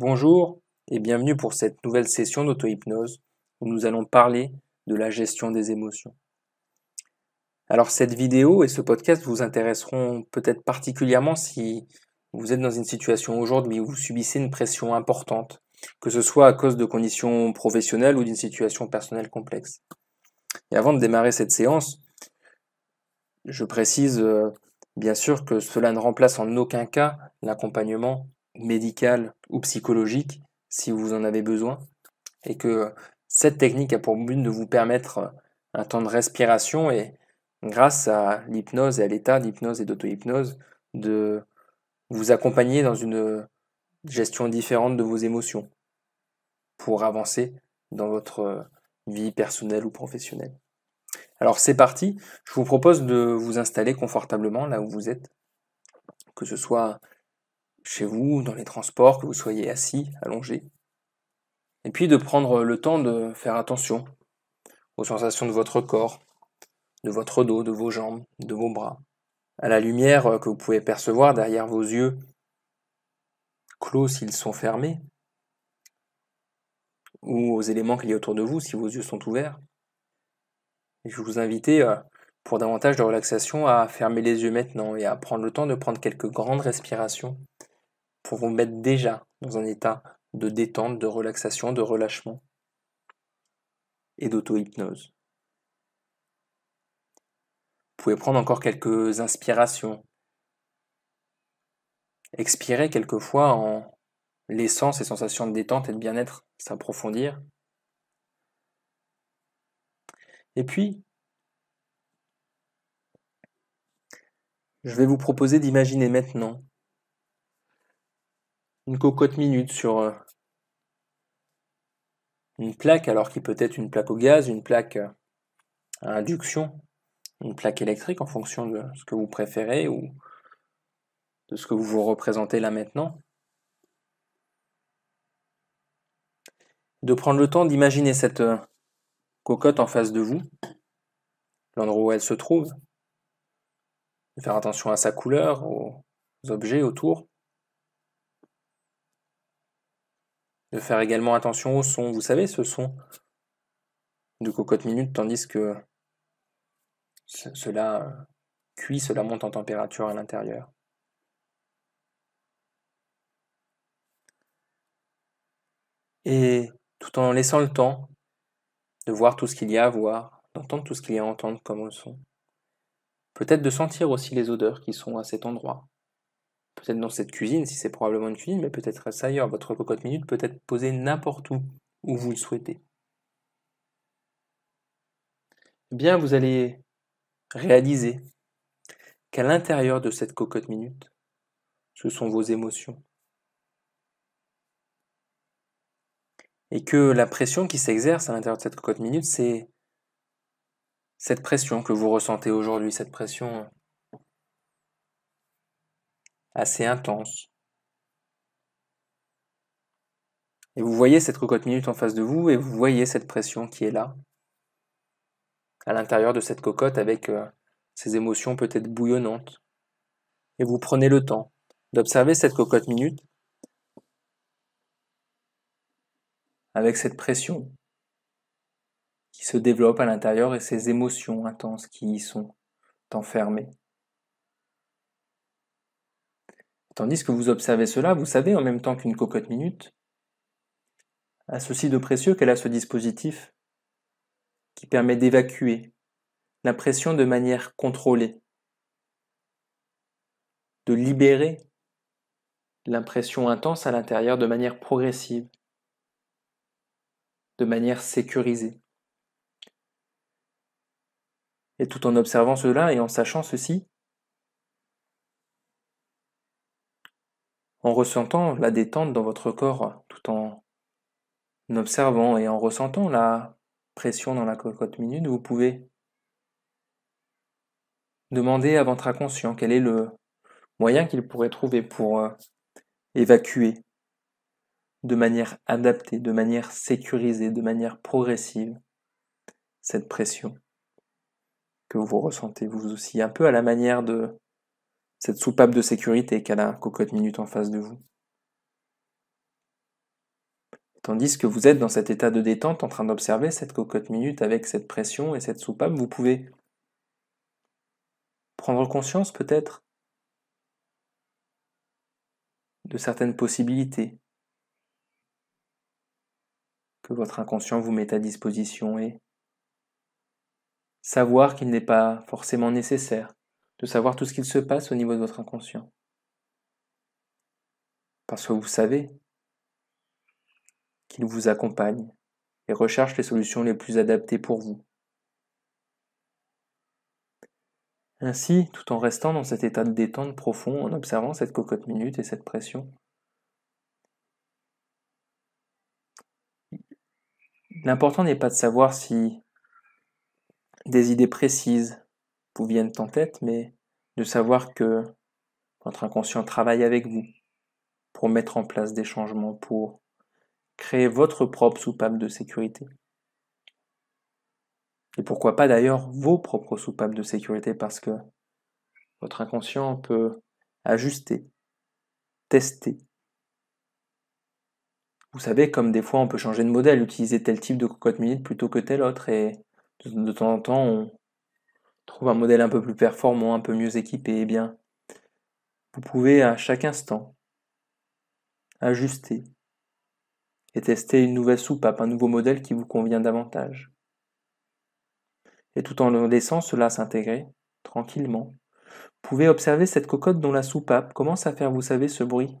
Bonjour et bienvenue pour cette nouvelle session d'auto-hypnose où nous allons parler de la gestion des émotions. Alors cette vidéo et ce podcast vous intéresseront peut-être particulièrement si vous êtes dans une situation aujourd'hui où vous subissez une pression importante, que ce soit à cause de conditions professionnelles ou d'une situation personnelle complexe. Et avant de démarrer cette séance, je précise euh, bien sûr que cela ne remplace en aucun cas l'accompagnement médical ou psychologique si vous en avez besoin et que cette technique a pour but de vous permettre un temps de respiration et grâce à l'hypnose et à l'état d'hypnose et d'auto-hypnose de vous accompagner dans une gestion différente de vos émotions pour avancer dans votre vie personnelle ou professionnelle. Alors c'est parti, je vous propose de vous installer confortablement là où vous êtes, que ce soit chez vous, dans les transports, que vous soyez assis, allongé. Et puis de prendre le temps de faire attention aux sensations de votre corps, de votre dos, de vos jambes, de vos bras, à la lumière que vous pouvez percevoir derrière vos yeux, clos s'ils sont fermés, ou aux éléments qu'il y a autour de vous si vos yeux sont ouverts. Je vous invite euh, pour davantage de relaxation à fermer les yeux maintenant et à prendre le temps de prendre quelques grandes respirations pour vous mettre déjà dans un état de détente, de relaxation, de relâchement et d'auto-hypnose. Vous pouvez prendre encore quelques inspirations. Expirer quelquefois en laissant ces sensations de détente et de bien-être s'approfondir. Et puis, je vais vous proposer d'imaginer maintenant une cocotte minute sur euh, une plaque, alors qui peut être une plaque au gaz, une plaque euh, à induction, une plaque électrique en fonction de ce que vous préférez ou de ce que vous vous représentez là maintenant. De prendre le temps d'imaginer cette euh, cocotte en face de vous, l'endroit où elle se trouve, de faire attention à sa couleur, aux objets autour. De faire également attention au son. Vous savez, ce son de cocotte minute, tandis que cela cuit, cela monte en température à l'intérieur. Et tout en laissant le temps de voir tout ce qu'il y a à voir, d'entendre tout ce qu'il y a à entendre comme son. Peut-être de sentir aussi les odeurs qui sont à cet endroit peut-être dans cette cuisine, si c'est probablement une cuisine, mais peut-être ailleurs. Votre cocotte minute peut être posée n'importe où, où vous le souhaitez. Eh bien, vous allez réaliser qu'à l'intérieur de cette cocotte minute, ce sont vos émotions. Et que la pression qui s'exerce à l'intérieur de cette cocotte minute, c'est cette pression que vous ressentez aujourd'hui, cette pression assez intense. Et vous voyez cette cocotte minute en face de vous et vous voyez cette pression qui est là, à l'intérieur de cette cocotte avec euh, ces émotions peut-être bouillonnantes. Et vous prenez le temps d'observer cette cocotte minute avec cette pression qui se développe à l'intérieur et ces émotions intenses qui y sont enfermées. Tandis que vous observez cela, vous savez en même temps qu'une cocotte minute a ceci de précieux qu'elle a ce dispositif qui permet d'évacuer la pression de manière contrôlée, de libérer l'impression intense à l'intérieur de manière progressive, de manière sécurisée. Et tout en observant cela et en sachant ceci, en ressentant la détente dans votre corps, tout en observant et en ressentant la pression dans la cocotte minute, vous pouvez demander à votre inconscient quel est le moyen qu'il pourrait trouver pour euh, évacuer de manière adaptée, de manière sécurisée, de manière progressive cette pression que vous ressentez. Vous aussi, un peu à la manière de cette soupape de sécurité qu'a la cocotte minute en face de vous. Tandis que vous êtes dans cet état de détente en train d'observer cette cocotte minute avec cette pression et cette soupape, vous pouvez prendre conscience peut-être de certaines possibilités que votre inconscient vous met à disposition et savoir qu'il n'est pas forcément nécessaire de savoir tout ce qu'il se passe au niveau de votre inconscient. Parce que vous savez qu'il vous accompagne et recherche les solutions les plus adaptées pour vous. Ainsi, tout en restant dans cet état de détente profond, en observant cette cocotte minute et cette pression, l'important n'est pas de savoir si des idées précises vous viennent en tête, mais de savoir que votre inconscient travaille avec vous pour mettre en place des changements, pour créer votre propre soupape de sécurité. Et pourquoi pas d'ailleurs vos propres soupapes de sécurité parce que votre inconscient peut ajuster, tester. Vous savez, comme des fois on peut changer de modèle, utiliser tel type de cocotte minute plutôt que tel autre, et de, temps en temps on trouve un modèle un peu plus performant, un peu mieux équipé, eh bien, vous pouvez à chaque instant ajuster et tester une nouvelle soupape, un nouveau modèle qui vous convient davantage. Et tout en laissant cela s'intégrer, tranquillement, vous pouvez observer cette cocotte dont la soupape. Commence à faire, vous savez, ce bruit?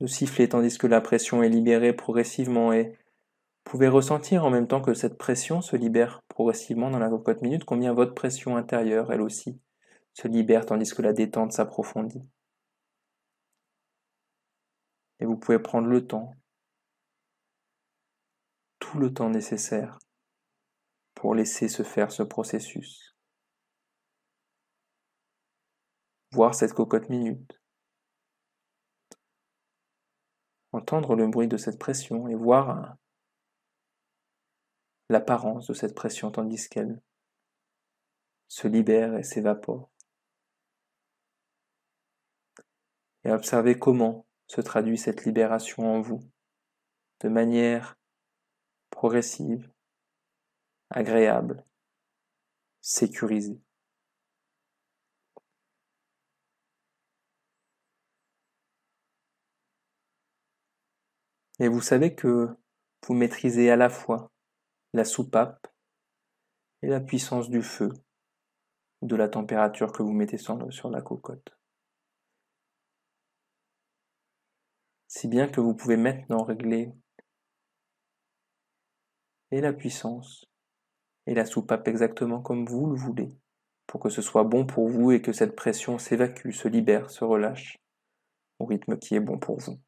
De siffler tandis que la pression est libérée progressivement et vous pouvez ressentir en même temps que cette pression se libère progressivement dans la cocotte minute combien votre pression intérieure, elle aussi, se libère tandis que la détente s'approfondit. Et vous pouvez prendre le temps, tout le temps nécessaire pour laisser se faire ce processus. Voir cette cocotte minute. Entendre le bruit de cette pression et voir l'apparence de cette pression tandis qu'elle se libère et s'évapore. Et observer comment se traduit cette libération en vous de manière progressive agréable, sécurisé. Et vous savez que vous maîtrisez à la fois la soupape et la puissance du feu, de la température que vous mettez sur, la cocotte. Si bien que vous pouvez maintenant régler et la puissance et la soupape exactement comme vous le voulez, pour que ce soit bon pour vous et que cette pression s'évacue, se libère, se relâche, au rythme qui est bon pour vous.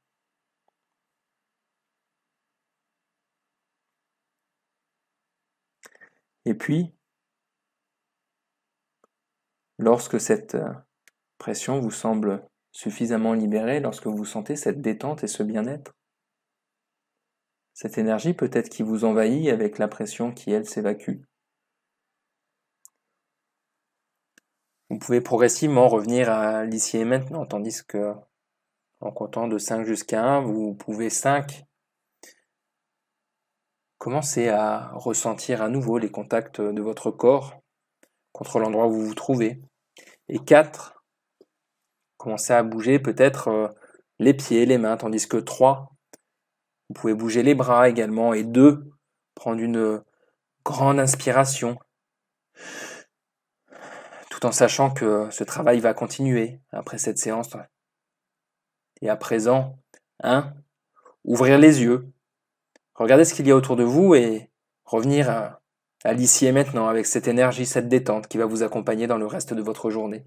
Et puis, lorsque cette euh, pression vous semble suffisamment libérée, lorsque vous sentez cette détente et ce bien-être, cette énergie peut-être qui vous envahit avec la pression qui, elle, s'évacue. Vous pouvez progressivement revenir à l'ici et maintenant, tandis que en comptant de 5 jusqu'à 1, vous pouvez 5 commencer à ressentir à nouveau les contacts de votre corps contre l'endroit où vous vous trouvez? Et 4, commencer à bouger peut-être euh, les pieds, les mains, tandis que 3, vous pouvez bouger les bras également. Et deux, prendre une grande inspiration. Tout en sachant que ce travail va continuer après cette séance. Et à présent, un, ouvrir les yeux. Regardez ce qu'il y a autour de vous et revenir à, l'ici et maintenant avec cette énergie, cette détente qui va vous accompagner dans le reste de votre journée.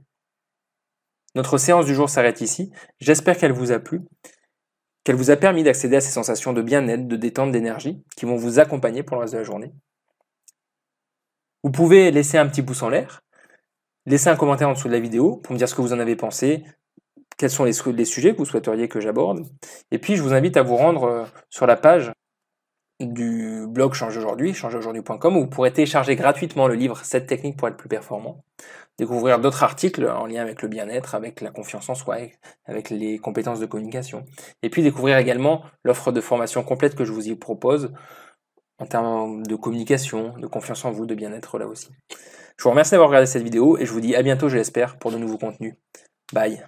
Notre séance du jour s'arrête ici. J'espère qu'elle vous a plu qu'elle vous a permis d'accéder à ces sensations de bien-être, de détente, d'énergie, qui vont vous accompagner pour le reste de la journée. Vous pouvez laisser un petit pouce en l'air, laisser un commentaire en dessous de la vidéo pour me dire ce que vous en avez pensé, quels sont les, sujets que vous souhaiteriez que j'aborde. Et puis, je vous invite à vous rendre euh, sur la page du blog Change aujourd'hui, changeaujourd'hui.com, où vous pourrez télécharger gratuitement le livre 7 techniques pour être plus performant. découvrir d'autres articles en lien avec le bien-être, avec la confiance en soi, avec les compétences de communication. Et puis découvrir également l'offre de formation complète que je vous y propose en termes de communication, de confiance en vous, de bien-être là aussi. Je vous remercie d'avoir regardé cette vidéo et je vous dis à bientôt, je l'espère, pour de nouveaux contenus. Bye